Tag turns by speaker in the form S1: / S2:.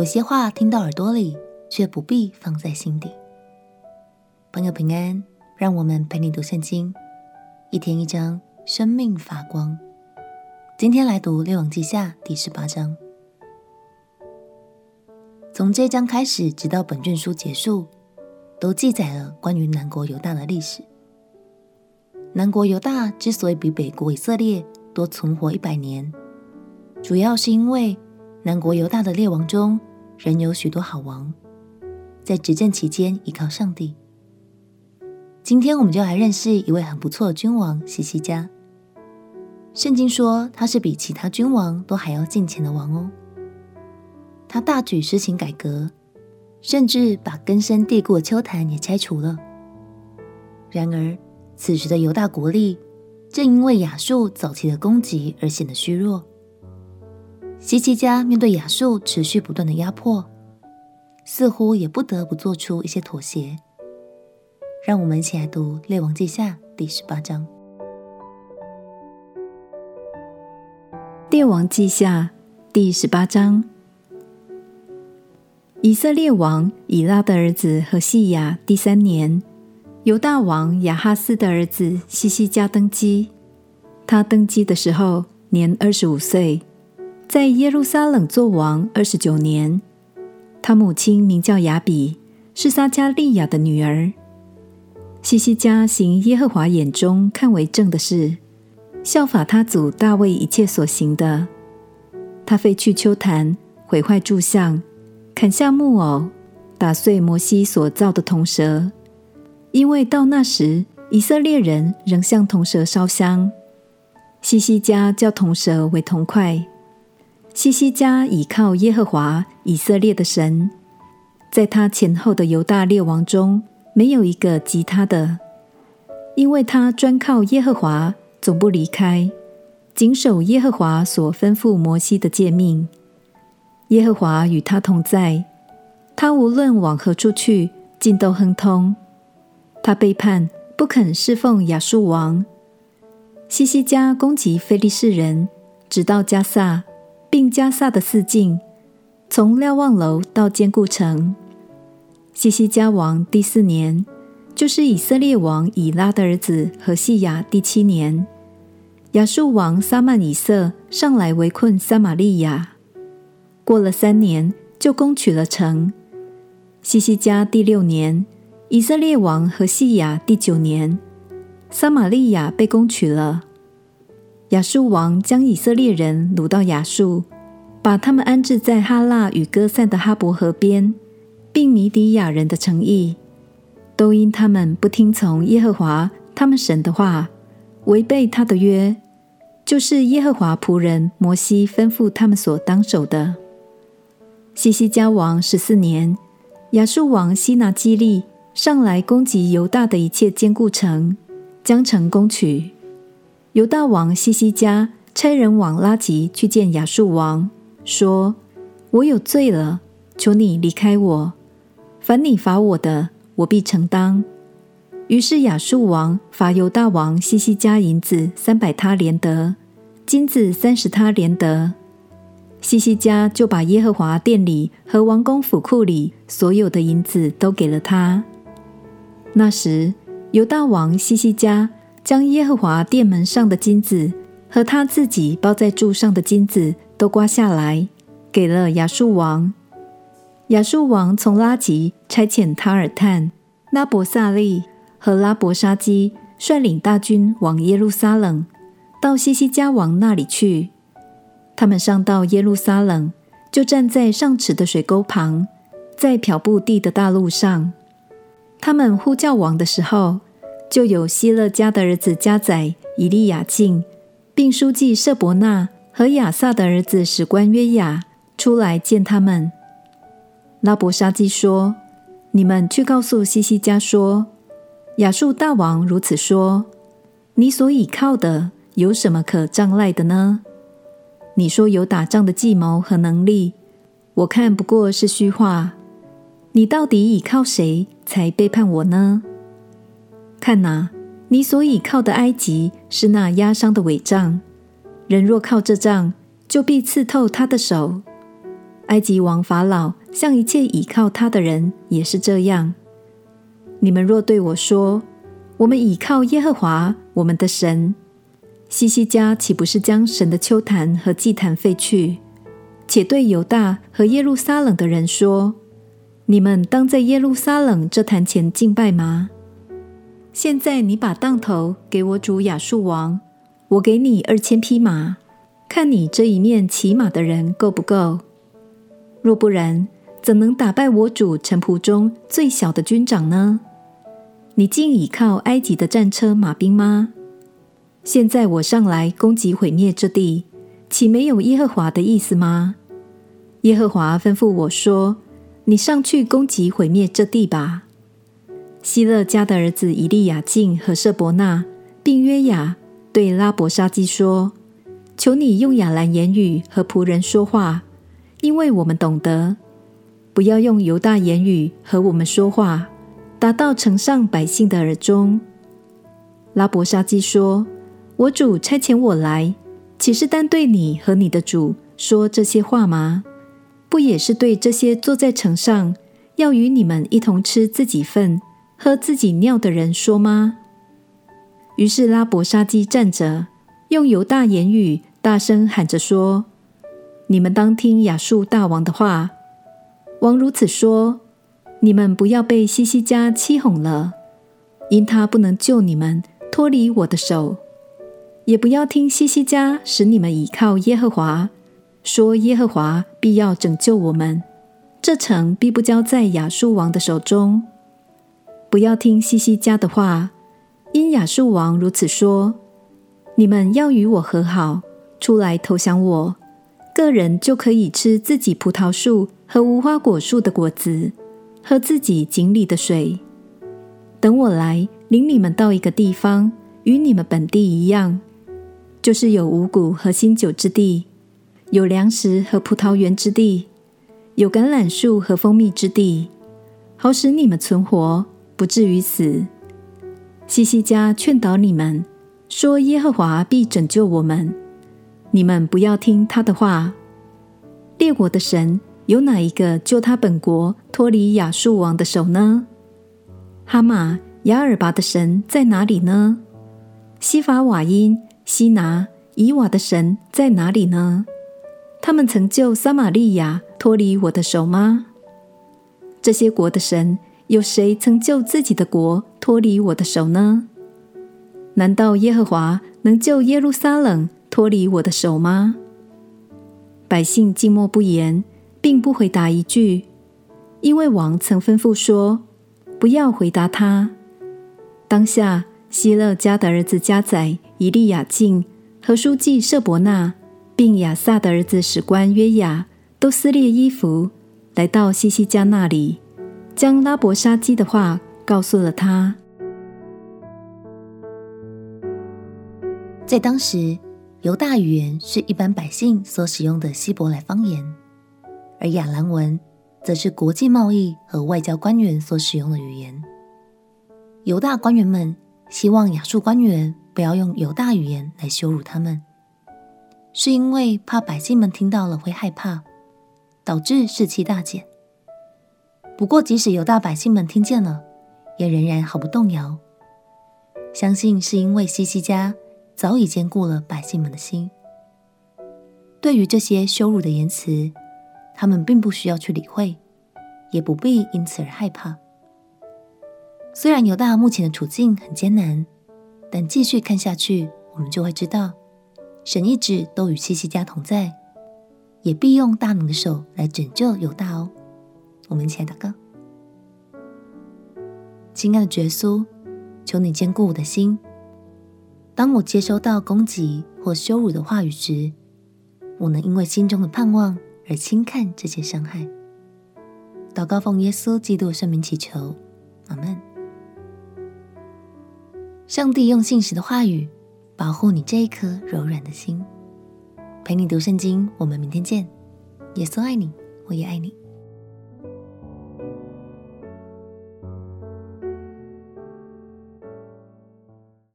S1: 有些话听到耳朵里，却不必放在心底。朋友平安，让我们陪你读圣经，一天一章，生命发光。今天来读《列王记下》第十八章。从这章开始，直到本卷书结束，都记载了关于南国犹大的历史。南国犹大之所以比北国以色列多存活一百年，主要是因为南国犹大的列王中，仍有许多好王，在执政期间依靠上帝。今天我们就来认识一位很不错的君王西西家。圣经说他是比其他君王都还要敬虔的王哦。他大举施行改革，甚至把根深蒂固的秋坛也拆除了。然而，此时的犹大国力正因为亚述早期的攻击而显得虚弱。西西家面对亚述持续不断的压迫，似乎也不得不做出一些妥协。让我们一起来读《列王记下》第十八章。
S2: 《列王记下》第十八章，以色列王以拉的儿子何细亚第三年，犹大王亚哈斯的儿子西西家登基。他登基的时候年二十五岁，在耶路撒冷作王二十九年。他母亲名叫雅比，是撒迦利亚的女儿。西西家行耶和华眼中看为正的事，效法他祖大卫一切所行的。他废去秋坛，毁坏柱像，砍下木偶，打碎摩西所造的铜蛇。因为到那时，以色列人仍向铜蛇烧香。西西家叫铜蛇为铜块。西西家倚靠耶和华以色列的神，在他前后的犹大列王中。没有一个及他的，因为他专靠耶和华，总不离开，谨守耶和华所吩咐摩西的诫命。耶和华与他同在，他无论往何处去，尽都亨通。他背叛，不肯侍奉亚述王。西西家攻击非利士人，直到加萨，并加萨的四境，从瞭望楼到坚固城。西西家王第四年，就是以色列王以拉的儿子何细亚第七年，亚述王撒曼以色上来围困撒玛利亚，过了三年，就攻取了城。西西家第六年，以色列王何细亚第九年，撒玛利亚被攻取了。亚述王将以色列人掳到亚述，把他们安置在哈腊与歌散的哈伯河边。并米底亚人的城邑，都因他们不听从耶和华他们神的话，违背他的约，就是耶和华仆人摩西吩咐他们所当守的。西西家王十四年，亚述王西拿基立上来攻击犹大的一切坚固城，将城攻取。犹大王西西家差人往拉吉去见亚述王，说：“我有罪了，求你离开我。”凡你罚我的，我必承当。于是亚述王罚犹大王西西家银子三百他连得，金子三十他连得。西西家就把耶和华殿里和王宫府库里所有的银子都给了他。那时犹大王西西家将耶和华殿门上的金子和他自己包在柱上的金子都刮下来，给了亚述王。亚述王从拉吉差遣塔尔探、拉伯萨利和拉伯沙基率领大军往耶路撒冷，到西西家王那里去。他们上到耶路撒冷，就站在上池的水沟旁，在漂布地的大路上。他们呼叫王的时候，就有希勒家的儿子加宰、以利亚敬，并书记舍伯纳和亚萨的儿子史官约雅出来见他们。拉伯沙基说：“你们去告诉西西家说，亚述大王如此说：你所倚靠的有什么可仗赖的呢？你说有打仗的计谋和能力，我看不过是虚话。你到底倚靠谁才背叛我呢？看哪，你所倚靠的埃及是那压伤的纬杖，人若靠这杖，就必刺透他的手。”埃及王法老向一切倚靠他的人也是这样。你们若对我说：“我们倚靠耶和华我们的神。”西西家岂不是将神的丘坛和祭坛废去，且对犹大和耶路撒冷的人说：“你们当在耶路撒冷这坛前敬拜吗？”现在你把当头给我主亚述王，我给你二千匹马，看你这一面骑马的人够不够？若不然，怎能打败我主臣仆中最小的军长呢？你竟倚靠埃及的战车马兵吗？现在我上来攻击毁灭这地，岂没有耶和华的意思吗？耶和华吩咐我说：“你上去攻击毁灭这地吧。”希勒家的儿子以利亚敬和舍伯纳，并约雅对拉伯沙基说：“求你用亚兰言语和仆人说话，因为我们懂得；不要用犹大言语和我们说话，达到城上百姓的耳中。”拉伯沙基说：“我主差遣我来，岂是单对你和你的主说这些话吗？不也是对这些坐在城上，要与你们一同吃自己份，喝自己尿的人说吗？于是拉伯沙基站着，用犹大言语大声喊着说：“你们当听亚述大王的话。王如此说：你们不要被西西家欺哄了，因他不能救你们脱离我的手；也不要听西西家使你们倚靠耶和华，说耶和华必要拯救我们，这城必不交在亚述王的手中。”不要听西西家的话，因亚述王如此说：你们要与我和好，出来投降我，个人就可以吃自己葡萄树和无花果树的果子，喝自己井里的水。等我来领你们到一个地方，与你们本地一样，就是有五谷和新酒之地，有粮食和葡萄园之地，有橄榄树和蜂蜜之地，好使你们存活。不至于死。西西家劝导你们说：“耶和华必拯救我们。”你们不要听他的话。列国的神有哪一个救他本国脱离亚述王的手呢？哈马、亚尔拔的神在哪里呢？西法瓦因、西拿、以瓦的神在哪里呢？他们曾救撒玛利亚脱离我的手吗？这些国的神。有谁曾救自己的国脱离我的手呢？难道耶和华能救耶路撒冷脱离我的手吗？百姓静默不言，并不回答一句，因为王曾吩咐说：“不要回答他。”当下，希勒家的儿子加宰、以利亚敬和书记舍伯纳，并亚萨的儿子史官约雅，都撕裂衣服，来到西西家那里。将拉伯沙基的话告诉了他。
S1: 在当时，犹大语言是一般百姓所使用的希伯来方言，而亚兰文则是国际贸易和外交官员所使用的语言。犹大官员们希望亚述官员不要用犹大语言来羞辱他们，是因为怕百姓们听到了会害怕，导致士气大减。不过，即使犹大百姓们听见了，也仍然毫不动摇。相信是因为西西家早已坚固了百姓们的心。对于这些羞辱的言辞，他们并不需要去理会，也不必因此而害怕。虽然犹大目前的处境很艰难，但继续看下去，我们就会知道，神一直都与西西家同在，也必用大能的手来拯救犹大哦。我们一起来祷告，亲爱的耶稣，求你坚固我的心。当我接收到攻击或羞辱的话语时，我能因为心中的盼望而轻看这些伤害。祷告奉耶稣基督的圣名祈求，阿门。上帝用信实的话语保护你这一颗柔软的心，陪你读圣经。我们明天见。耶稣爱你，我也爱你。